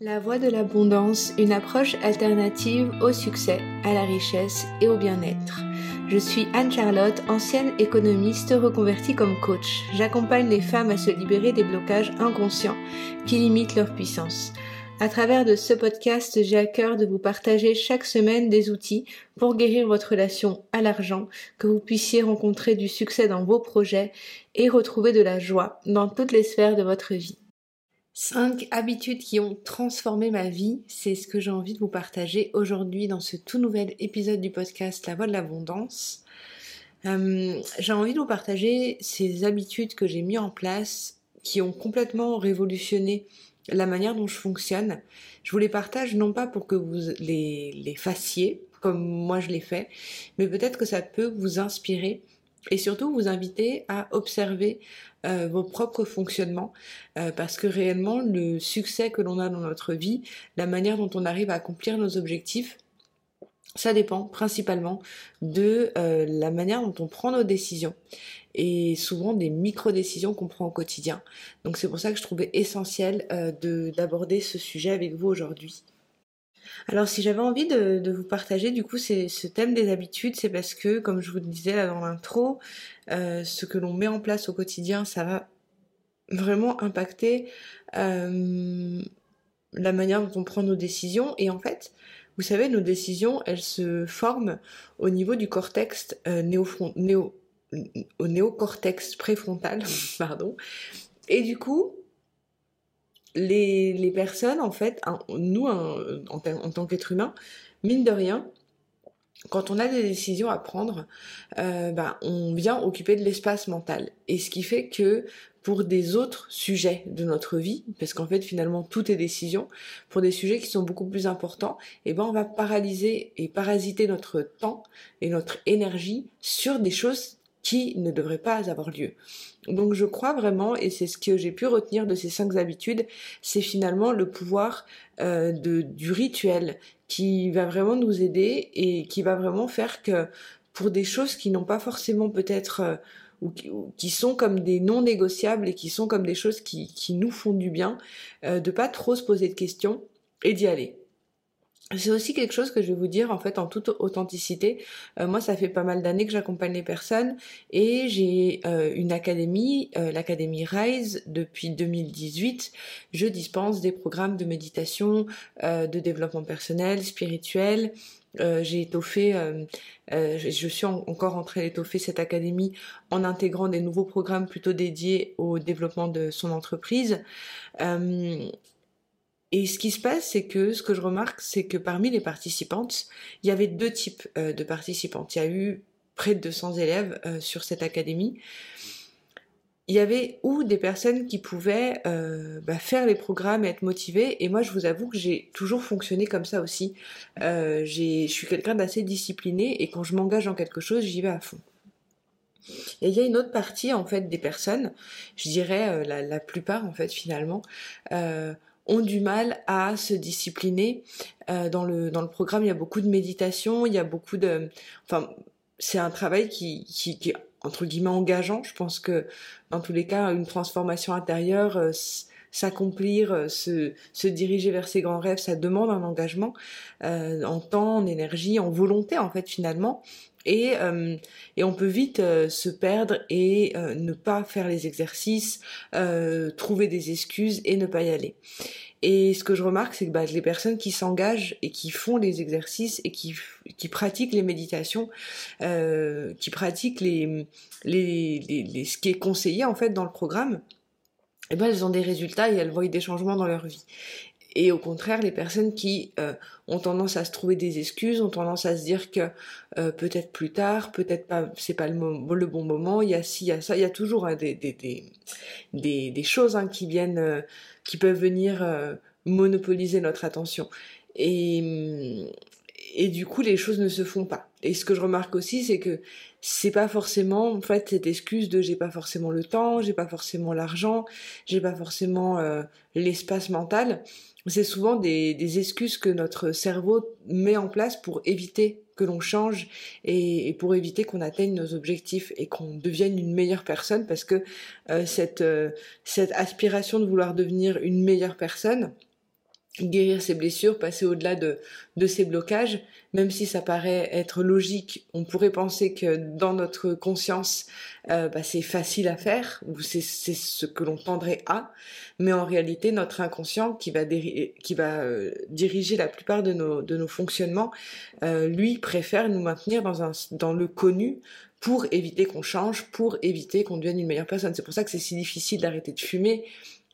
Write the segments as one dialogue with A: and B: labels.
A: La voie de l'abondance, une approche alternative au succès, à la richesse et au bien-être. Je suis Anne-Charlotte, ancienne économiste reconvertie comme coach. J'accompagne les femmes à se libérer des blocages inconscients qui limitent leur puissance. À travers de ce podcast, j'ai à cœur de vous partager chaque semaine des outils pour guérir votre relation à l'argent, que vous puissiez rencontrer du succès dans vos projets et retrouver de la joie dans toutes les sphères de votre vie. Cinq habitudes qui ont transformé ma vie, c'est ce que j'ai envie de vous partager aujourd'hui dans ce tout nouvel épisode du podcast La Voix de l'Abondance. Euh, j'ai envie de vous partager ces habitudes que j'ai mis en place qui ont complètement révolutionné la manière dont je fonctionne. Je vous les partage non pas pour que vous les fassiez comme moi je l'ai fait, mais peut-être que ça peut vous inspirer et surtout vous inviter à observer euh, vos propres fonctionnements euh, parce que réellement le succès que l'on a dans notre vie, la manière dont on arrive à accomplir nos objectifs, ça dépend principalement de euh, la manière dont on prend nos décisions et souvent des micro-décisions qu'on prend au quotidien. Donc c'est pour ça que je trouvais essentiel d'aborder ce sujet avec vous aujourd'hui. Alors si j'avais envie de, vous partager du coup ce thème des habitudes, c'est parce que, comme je vous le disais dans l'intro, euh, ce que l'on met en place au quotidien, ça va vraiment impacter euh, la manière dont on prend nos décisions. Et en fait, vous savez, nos décisions, elles se forment au niveau du cortex euh, néo, néocortex préfrontal, pardon. Et du coup, les, personnes, en fait, nous, en, tant qu'être humain, mine de rien, quand on a des décisions à prendre, euh, ben, on vient occuper de l'espace mental. Et ce qui fait que pour des autres sujets de notre vie, parce qu'en fait finalement tout est décision, pour des sujets qui sont beaucoup plus importants, eh ben on va paralyser et parasiter notre temps et notre énergie sur des choses qui ne devraient pas avoir lieu. Donc je crois vraiment, et c'est ce que j'ai pu retenir de ces cinq habitudes, c'est finalement le pouvoir euh, du rituel qui va vraiment nous aider et qui va vraiment faire que pour des choses qui n'ont pas forcément peut-être euh, ou, qui, sont comme des non négociables et qui sont comme des choses qui, qui nous font du bien, euh, de pas trop se poser de questions et d'y aller. C'est aussi quelque chose que je vais vous dire en fait en toute authenticité. Euh, moi, ça fait pas mal d'années que j'accompagne les personnes et j'ai euh, une académie, euh, l'académie Rise depuis 2018. Je dispense des programmes de méditation, de développement personnel, spirituel. j'ai étoffé, je suis encore en train d'étoffer cette académie en intégrant des nouveaux programmes plutôt dédiés au développement de son entreprise. Et ce qui se passe, c'est que ce que je remarque, c'est que parmi les participantes, il y avait deux types euh, de participantes. Il y a eu près de 200 élèves euh, sur cette académie. Il y avait ou des personnes qui pouvaient euh, bah, faire les programmes et être motivées. Et moi, je vous avoue que j'ai toujours fonctionné comme ça aussi. je suis quelqu'un d'assez discipliné et quand je m'engage en quelque chose, j'y vais à fond. Et il y a une autre partie en fait des personnes, je dirais la, la, plupart en fait finalement, ont du mal à se discipliner. Euh, dans, le, programme, il y a beaucoup de méditation, il y a beaucoup de... Enfin, c'est un travail qui, est entre guillemets engageant. Je pense que dans tous les cas, une transformation intérieure, euh, s'accomplir, euh, se, diriger vers ses grands rêves, ça demande un engagement en temps, en énergie, en volonté en fait finalement. Et, euh, et on peut vite euh, se perdre et euh, ne pas faire les exercices, trouver des excuses et ne pas y aller. Et ce que je remarque, c'est que bah, les personnes qui s'engagent et qui font les exercices et qui, pratiquent les méditations, qui pratiquent ce qui est conseillé en fait dans le programme, eh ben, elles ont des résultats et elles voient des changements dans leur vie. Et au contraire, les personnes qui euh, ont tendance à se trouver des excuses, ont tendance à se dire que euh, peut-être plus tard, peut-être pas, c'est pas le, bon moment. Il y a ci, il y a ça, il y a toujours hein, des, choses hein, qui viennent, euh, qui peuvent venir monopoliser notre attention. Et, et du coup, les choses ne se font pas. Et ce que je remarque aussi, c'est que c'est pas forcément en fait cette excuse de j'ai pas forcément le temps, j'ai pas forcément l'argent, j'ai pas forcément l'espace mental c'est souvent des, excuses que notre cerveau met en place pour éviter que l'on change et, pour éviter qu'on atteigne nos objectifs et qu'on devienne une meilleure personne parce que euh, euh, cette aspiration de vouloir devenir une meilleure personne, guérir ses blessures, passer au-delà de, de ces blocages, même si ça paraît être logique, on pourrait penser que dans notre conscience, euh, bah, c'est facile à faire, ou c'est ce que l'on tendrait à, mais en réalité, notre inconscient qui va, qui va euh, diriger la plupart de nos, de nos fonctionnements, euh, lui préfère nous maintenir dans, un, dans le connu pour éviter qu'on change, pour éviter qu'on devienne une meilleure personne. C'est pour ça que c'est si difficile d'arrêter de fumer,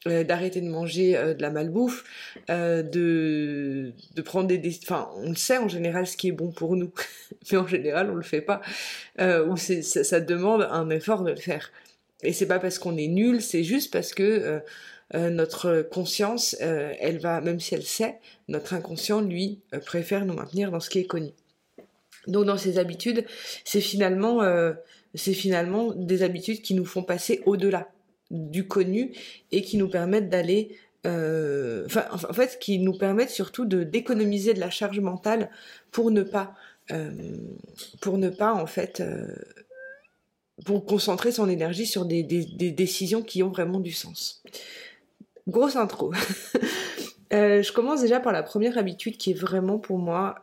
A: d'arrêter de manger euh, de la malbouffe, euh, de, de prendre des, Enfin, on sait en général ce qui est bon pour nous, mais en général on le fait pas, ou c'est, ça, ça, demande un effort de le faire. Et c'est pas parce qu'on est nul, c'est juste parce que notre conscience, elle va, même si elle sait, notre inconscient, lui, préfère nous maintenir dans ce qui est connu. Donc dans ces habitudes, c'est finalement, c'est finalement des habitudes qui nous font passer au-delà du connu et qui nous permettent d'aller euh, en fait, qui nous permettent surtout de d'économiser de la charge mentale pour ne pas, euh, pour ne pas en fait, euh, pour concentrer son énergie sur des, des, des, décisions qui ont vraiment du sens. Grosse intro. je commence déjà par la première habitude qui est vraiment pour moi,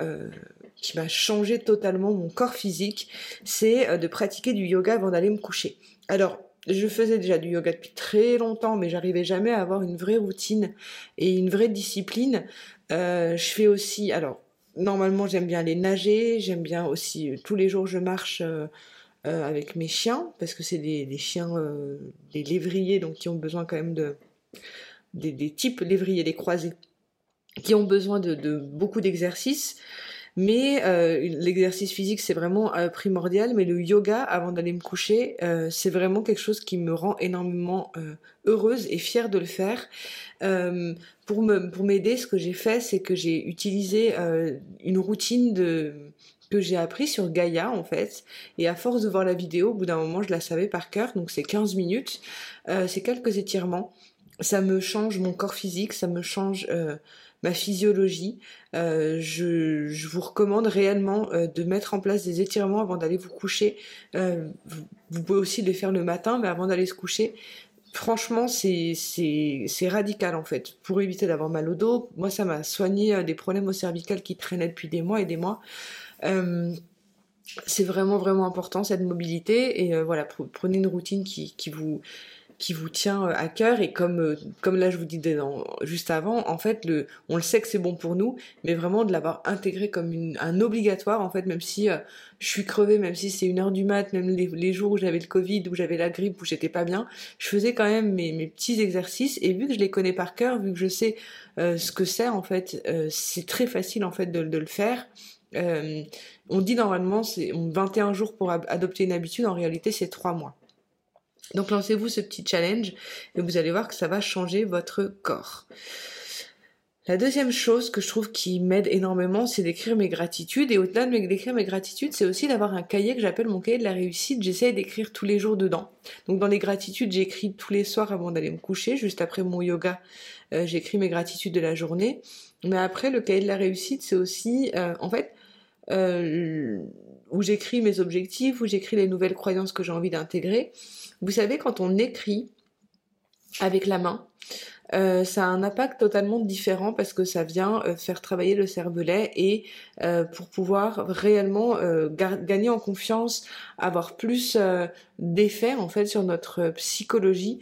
A: qui m'a changé totalement mon corps physique, c'est de pratiquer du yoga avant d'aller me coucher. Alors je faisais déjà du yoga depuis très longtemps, mais j'arrivais jamais à avoir une vraie routine et une vraie discipline. Euh, je fais aussi, alors normalement j'aime bien aller nager, j'aime bien aussi euh, tous les jours je marche euh, avec mes chiens parce que c'est des, chiens, des lévriers donc qui ont besoin quand même de des, types lévriers, des croisés qui ont besoin de, de beaucoup d'exercices. Mais euh, l'exercice physique, c'est vraiment euh, primordial. Mais le yoga, avant d'aller me coucher, euh, c'est vraiment quelque chose qui me rend énormément heureuse et fière de le faire. pour m'aider, ce que j'ai fait, c'est que j'ai utilisé une routine que j'ai appris sur Gaïa en fait. Et à force de voir la vidéo au bout d'un moment je la savais par cœur. Donc c'est 15 minutes. C'est quelques étirements. Ça me change mon corps physique. Ça me change ma physiologie. Euh, je, vous recommande réellement euh, de mettre en place des étirements avant d'aller vous coucher. Euh, vous, pouvez aussi les faire le matin, mais avant d'aller se coucher. Franchement, c'est c'est radical en fait. Pour éviter d'avoir mal au dos, moi ça m'a soigné des problèmes au cervical qui traînaient depuis des mois et des mois. c'est vraiment vraiment important cette mobilité et voilà prenez une routine qui, qui vous qui vous tient euh, à cœur et comme euh, comme là je vous disais juste avant en fait le on le sait que c'est bon pour nous mais vraiment de l'avoir intégré comme une, un obligatoire en fait même si euh, je suis crevée même si c'est une heure du mat même les, jours où j'avais le covid où j'avais la grippe où j'étais pas bien je faisais quand même mes, mes petits exercices et vu que je les connais par cœur vu que je sais ce que c'est en fait c'est très facile en fait de, de le faire. On dit normalement c'est 21 jours pour adopter une habitude en réalité c'est 3 mois donc lancez-vous ce petit challenge et vous allez voir que ça va changer votre corps. La deuxième chose que je trouve qui m'aide énormément, c'est d'écrire mes gratitudes. Et au-delà de d'écrire mes gratitudes, c'est aussi d'avoir un cahier que j'appelle mon cahier de la réussite. J'essaie d'écrire tous les jours dedans. Donc dans les gratitudes, j'écris tous les soirs avant d'aller me coucher. Juste après mon yoga, euh, j'écris mes gratitudes de la journée. Mais après, le cahier de la réussite, c'est aussi, euh, en fait, euh, où j'écris mes objectifs, où j'écris les nouvelles croyances que j'ai envie d'intégrer. Vous savez, quand on écrit avec la main, euh, ça a un impact totalement différent parce que ça vient euh, faire travailler le cervelet et euh, pour pouvoir réellement gagner en confiance, avoir plus d'effet en fait sur notre psychologie,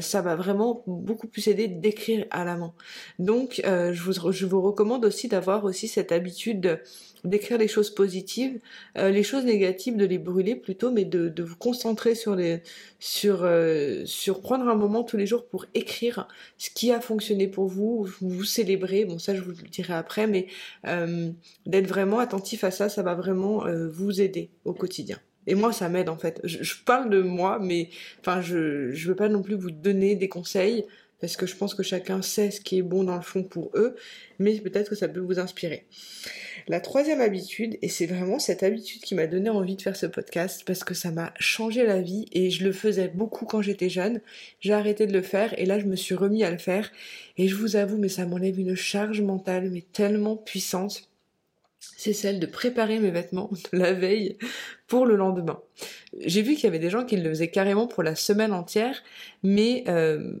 A: ça va vraiment beaucoup plus aider d'écrire à la main. Donc je vous, je vous recommande aussi d'avoir aussi cette habitude d'écrire les choses positives, euh, les choses négatives de les brûler plutôt, mais de, de vous concentrer sur les sur euh, sur prendre un moment tous les jours pour écrire ce qui a fonctionné pour vous, vous célébrer. Bon ça je vous le dirai après, mais euh, d'être vraiment attentif à ça, ça va vraiment vous aider au quotidien. Et moi, ça m'aide en fait. Je, parle de moi, mais enfin, je je veux pas non plus vous donner des conseils parce que je pense que chacun sait ce qui est bon dans le fond pour eux, mais peut-être que ça peut vous inspirer. La troisième habitude, et c'est vraiment cette habitude qui m'a donné envie de faire ce podcast parce que ça m'a changé la vie et je le faisais beaucoup quand j'étais jeune. J'ai arrêté de le faire et là je me suis remis à le faire et je vous avoue mais ça m'enlève une charge mentale mais tellement puissante. C'est celle de préparer mes vêtements la veille pour le lendemain. J'ai vu qu'il y avait des gens qui le faisaient carrément pour la semaine entière, mais euh,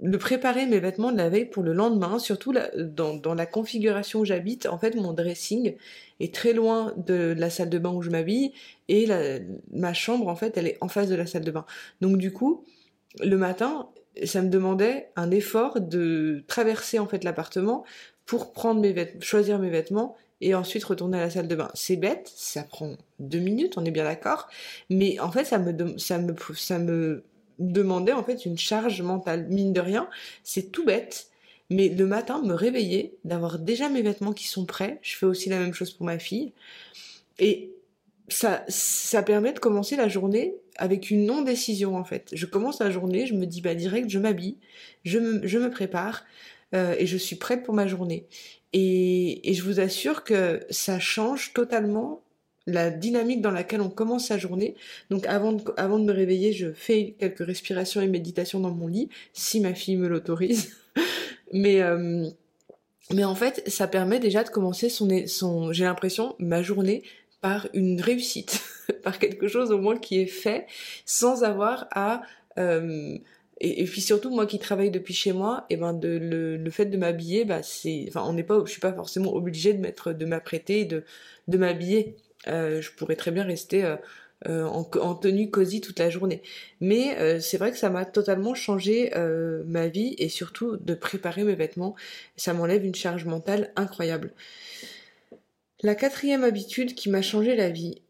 A: de préparer mes vêtements de la veille pour le lendemain, surtout dans, la configuration où j'habite. En fait, mon dressing est très loin de, la salle de bain où je m'habille et ma chambre, en fait, elle est en face de la salle de bain. Donc du coup, le matin, ça me demandait un effort de traverser en fait l'appartement pour prendre mes vêtements, choisir mes vêtements et ensuite retourner à la salle de bain. C'est bête, ça prend deux minutes, on est bien d'accord, mais en fait ça me ça me ça me demandait en fait une charge mentale mine de rien. C'est tout bête, mais le matin me réveiller, d'avoir déjà mes vêtements qui sont prêts. Je fais aussi la même chose pour ma fille et ça ça permet de commencer la journée avec une non décision en fait. Je commence la journée, je me dis bah direct, je m'habille, je me je me prépare. Euh, et je suis prête pour ma journée. Et, et je vous assure que ça change totalement la dynamique dans laquelle on commence sa journée. Donc avant de, avant de me réveiller, je fais quelques respirations et méditations dans mon lit, si ma fille me l'autorise. mais, euh, mais en fait, ça permet déjà de commencer son, son j'ai l'impression, ma journée par une réussite, par quelque chose au moins qui est fait, sans avoir à... Euh, et, puis surtout moi qui travaille depuis chez moi et ben le, fait de m'habiller bah c'est enfin on n'est pas je suis pas forcément obligée de m'apprêter de de m'habiller. Euh, je pourrais très bien rester euh, euh en, en, tenue cosy toute la journée. Mais c'est vrai que ça m'a totalement changé ma vie et surtout de préparer mes vêtements. Ça m'enlève une charge mentale incroyable. La quatrième habitude qui m'a changé la vie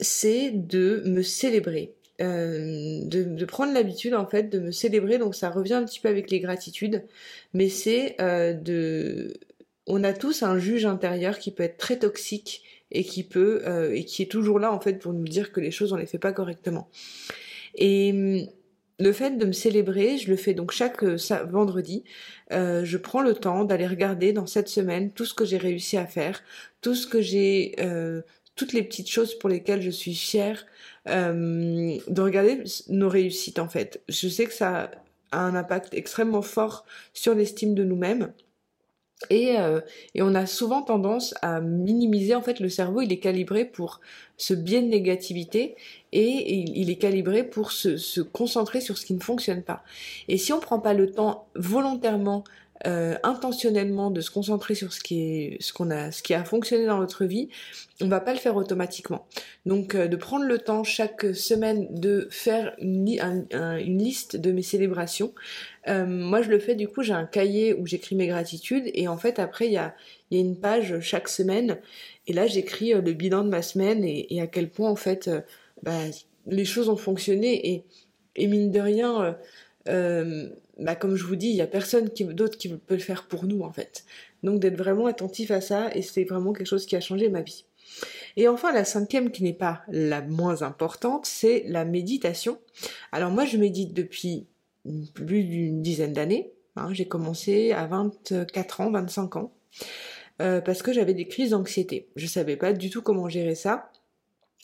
A: c'est de me célébrer euh, de, prendre l'habitude en fait de me célébrer. Donc ça revient un petit peu avec les gratitudes. Mais c'est euh, de on a tous un juge intérieur qui peut être très toxique et qui peut euh, et qui est toujours là en fait pour nous dire que les choses on les fait pas correctement. Et le fait de me célébrer, je le fais donc chaque vendredi. je prends le temps d'aller regarder dans cette semaine tout ce que j'ai réussi à faire, tout ce que j'ai, toutes les petites choses pour lesquelles je suis fière, euh, de regarder nos réussites en fait. Je sais que ça a un impact extrêmement fort sur l'estime de nous-mêmes. Et, euh, et, on a souvent tendance à minimiser, en fait, le cerveau, il est calibré pour ce biais de négativité et il, est calibré pour se, se, concentrer sur ce qui ne fonctionne pas. Et si on prend pas le temps volontairement euh, intentionnellement de se concentrer sur ce qui est ce qu'on a ce qui a fonctionné dans notre vie, on va pas le faire automatiquement. Donc euh, de prendre le temps chaque semaine de faire une, liste de mes célébrations. Euh, moi je le fais du coup j'ai un cahier où j'écris mes gratitudes et en fait après il y a y a une page chaque semaine et là j'écris le bilan de ma semaine et, et à quel point en fait bah, les choses ont fonctionné et, et mine de rien euh, bah, comme je vous dis, il y a personne d'autre qui peut le faire pour nous en fait. Donc d'être vraiment attentif à ça et c'est vraiment quelque chose qui a changé ma vie. Et enfin la cinquième qui n'est pas la moins importante, c'est la méditation. Alors moi je médite depuis plus d'une dizaine d'années. Hein. J'ai commencé à 24 ans, 25 ans. Euh, parce que j'avais des crises d'anxiété. Je savais pas du tout comment gérer ça.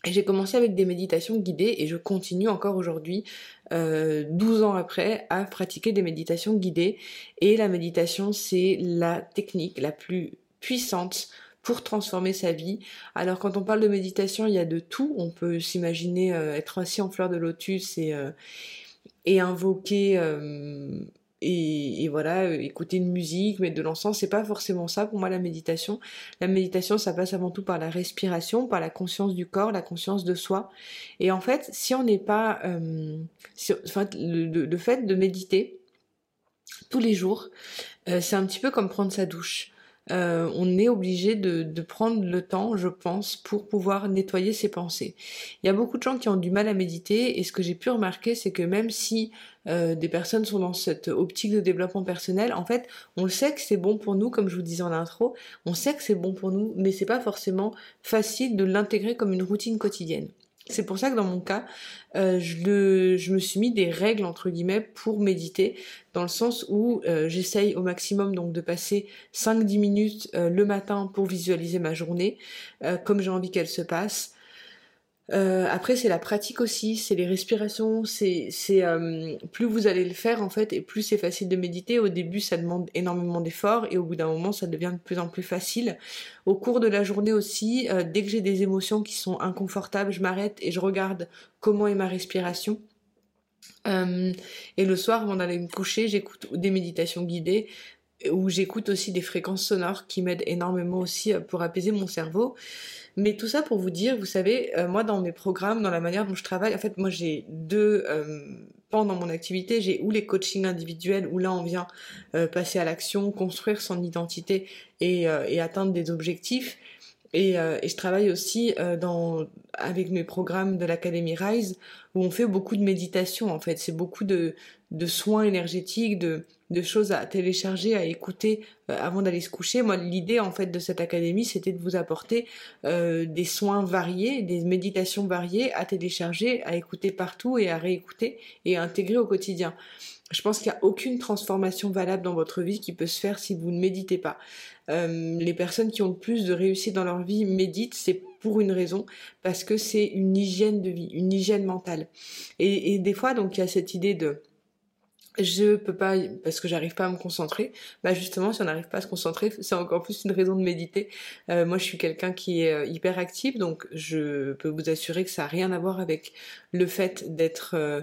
A: Et j'ai commencé avec des méditations guidées et je continue encore aujourd'hui, euh, 12 ans après, à pratiquer des méditations guidées. Et la méditation, c'est la technique la plus puissante pour transformer sa vie. Alors quand on parle de méditation, il y a de tout. On peut s'imaginer euh, être assis en fleur de lotus et, euh, et invoquer et, voilà, euh, écouter une musique, mettre de l'encens, c'est pas forcément ça pour moi la méditation. La méditation, ça passe avant tout par la respiration, par la conscience du corps, la conscience de soi. Et en fait, si on n'est pas, euh, enfin, le, fait de méditer tous les jours, euh, c'est un petit peu comme prendre sa douche. Euh, on est obligé de, prendre le temps, je pense, pour pouvoir nettoyer ses pensées. Il y a beaucoup de gens qui ont du mal à méditer et ce que j'ai pu remarquer, c'est que même si euh, des personnes sont dans cette optique de développement personnel, en fait, on sait que c'est bon pour nous, comme je vous disais en intro, on sait que c'est bon pour nous, mais c'est pas forcément facile de l'intégrer comme une routine quotidienne. C'est pour ça que dans mon cas, euh, je, me suis mis des règles entre guillemets pour méditer, dans le sens où euh, j'essaye au maximum donc de passer 5-10 minutes le matin pour visualiser ma journée, comme j'ai envie qu'elle se passe. Euh, après, c'est la pratique aussi, c'est les respirations, c'est euh, plus vous allez le faire en fait, et plus c'est facile de méditer. Au début, ça demande énormément d'efforts, et au bout d'un moment, ça devient de plus en plus facile. Au cours de la journée aussi, euh, dès que j'ai des émotions qui sont inconfortables, je m'arrête et je regarde comment est ma respiration. et le soir, avant d'aller me coucher, j'écoute des méditations guidées où j'écoute aussi des fréquences sonores qui m'aident énormément aussi pour apaiser mon cerveau. Mais tout ça pour vous dire, vous savez, moi dans mes programmes, dans la manière dont je travaille, en fait, moi j'ai deux pendant mon activité, j'ai ou les coachings individuels où là on vient euh, passer à l'action, construire son identité et, euh, et atteindre des objectifs. Et, euh, et, je travaille aussi dans, avec mes programmes de l'Académie Rise où on fait beaucoup de méditation en fait. C'est beaucoup de, de soins énergétiques, de, de choses à télécharger, à écouter euh, avant d'aller se coucher. Moi, l'idée en fait de cette académie, c'était de vous apporter euh, des soins variés, des méditations variées à télécharger, à écouter partout et à réécouter et à intégrer au quotidien. Je pense qu'il n'y a aucune transformation valable dans votre vie qui peut se faire si vous ne méditez pas. Euh, les personnes qui ont le plus de réussite dans leur vie méditent, c'est pour une raison, parce que c'est une hygiène de vie, une hygiène mentale. Et, et des fois, donc, il y a cette idée de je peux pas parce que j'arrive pas à me concentrer. Bah justement, si on n'arrive pas à se concentrer, c'est encore plus une raison de méditer. Euh, moi, je suis quelqu'un qui est euh, hyper actif, donc je peux vous assurer que ça a rien à voir avec le fait d'être. Euh,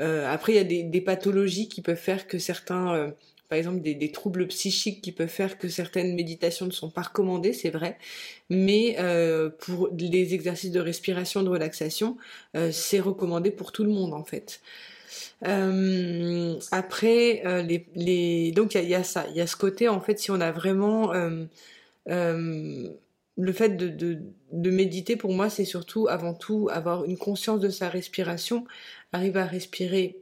A: euh après, il y a des, pathologies qui peuvent faire que certains, euh, par exemple, des, troubles psychiques qui peuvent faire que certaines méditations ne sont pas recommandées, c'est vrai. Mais pour les exercices de respiration, de relaxation, c'est recommandé pour tout le monde en fait. Euh, après, euh, les, les, donc il y, a, ça, il y a ce côté en fait si on a vraiment euh, le fait de, de, méditer pour moi c'est surtout avant tout avoir une conscience de sa respiration, arriver à respirer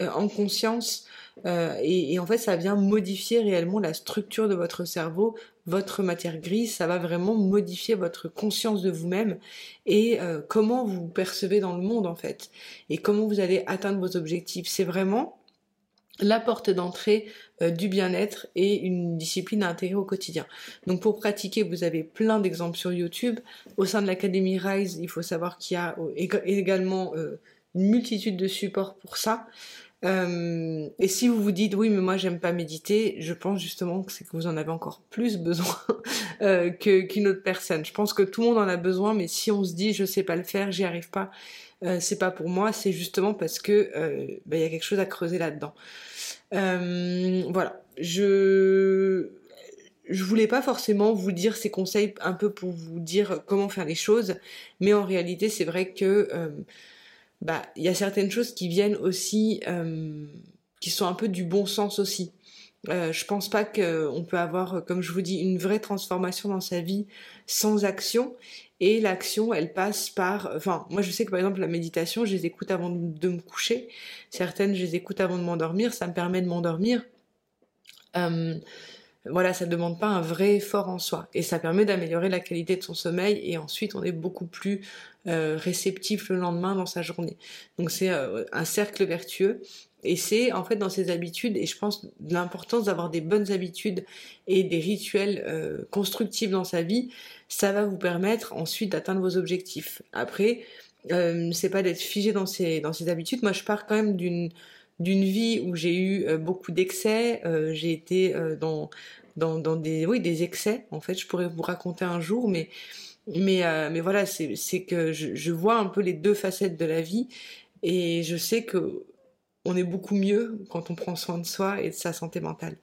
A: en conscience et, et, en fait ça vient modifier réellement la structure de votre cerveau, votre matière grise, ça va vraiment modifier votre conscience de vous-même et euh, comment vous percevez dans le monde en fait et comment vous allez atteindre vos objectifs. C'est vraiment la porte d'entrée euh, du bien-être et une discipline à intégrer au quotidien. Donc pour pratiquer, vous avez plein d'exemples sur YouTube. Au sein de l'Académie Rise, il faut savoir qu'il y a également une multitude de supports pour ça. Euh, et si vous vous dites oui mais moi j'aime pas méditer, je pense justement que c'est que vous en avez encore plus besoin euh, qu'une autre personne. Je pense que tout le monde en a besoin, mais si on se dit je sais pas le faire, j'y arrive pas, euh, c'est pas pour moi, c'est justement parce que bah, il y a quelque chose à creuser là-dedans. Voilà, je je voulais pas forcément vous dire ces conseils un peu pour vous dire comment faire les choses, mais en réalité c'est vrai que bah il y a certaines choses qui viennent aussi euh, qui sont un peu du bon sens aussi. Euh, je pense pas qu'on peut avoir, comme je vous dis, une vraie transformation dans sa vie sans action. Et l'action, elle passe par. Enfin, moi, je sais que par exemple, la méditation, je les écoute avant de me coucher. Certaines, je les écoute avant de m'endormir. Ça me permet de m'endormir. Euh, voilà, ça ne demande pas un vrai effort en soi. Et ça permet d'améliorer la qualité de son sommeil et ensuite on est beaucoup plus euh, réceptif le lendemain dans sa journée. Donc c'est euh, un cercle vertueux. Et c'est en fait dans ces habitudes, et je pense l'importance d'avoir des bonnes habitudes et des rituels euh, constructifs dans sa vie, ça va vous permettre ensuite d'atteindre vos objectifs. Après, c'est pas d'être figé dans ces dans habitudes. Moi, je pars quand même d'une d'une vie où j'ai eu euh, beaucoup d'excès, euh, j'ai été euh, dans, des excès en fait je pourrais vous raconter un jour mais voilà c'est que je, vois un peu les deux facettes de la vie et je sais que on est beaucoup mieux quand on prend soin de soi et de sa santé mentale.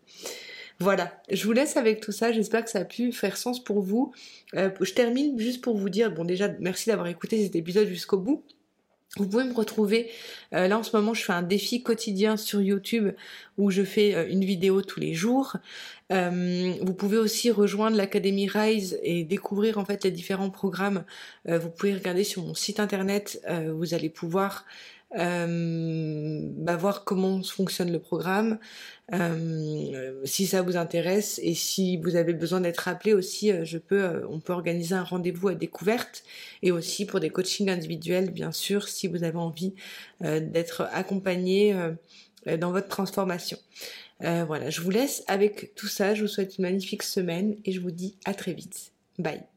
A: Voilà, je vous laisse avec tout ça, j'espère que ça a pu faire sens pour vous. Je termine juste pour vous dire, bon déjà merci d'avoir écouté cet épisode jusqu'au bout. Vous pouvez me retrouver, euh, là en ce moment je fais un défi quotidien sur YouTube où je fais euh, une vidéo tous les jours. Euh, vous pouvez aussi rejoindre l'Académie Rise et découvrir en fait les différents programmes. Euh, vous pouvez regarder sur mon site internet, vous allez pouvoir euh, bah, voir comment fonctionne le programme, euh, si ça vous intéresse et si vous avez besoin d'être appelé aussi, euh, je peux, euh, on peut organiser un rendez-vous à découverte et aussi pour des coachings individuels, bien sûr, si vous avez envie euh, d'être accompagné dans votre transformation. voilà, je vous laisse avec tout ça. Je vous souhaite une magnifique semaine et je vous dis à très vite. Bye.